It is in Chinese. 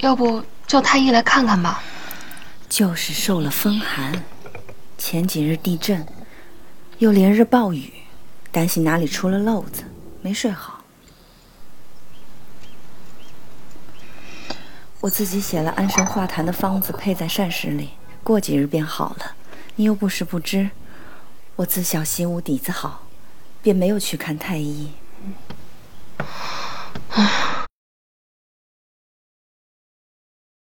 要不叫太医来看看吧。就是受了风寒前几日地震又连日暴雨担心哪里出了漏子没睡好。我自己写了安神化痰的方子配在膳食里过几日便好了你又不是不知我自小习武底子好便没有去看太医。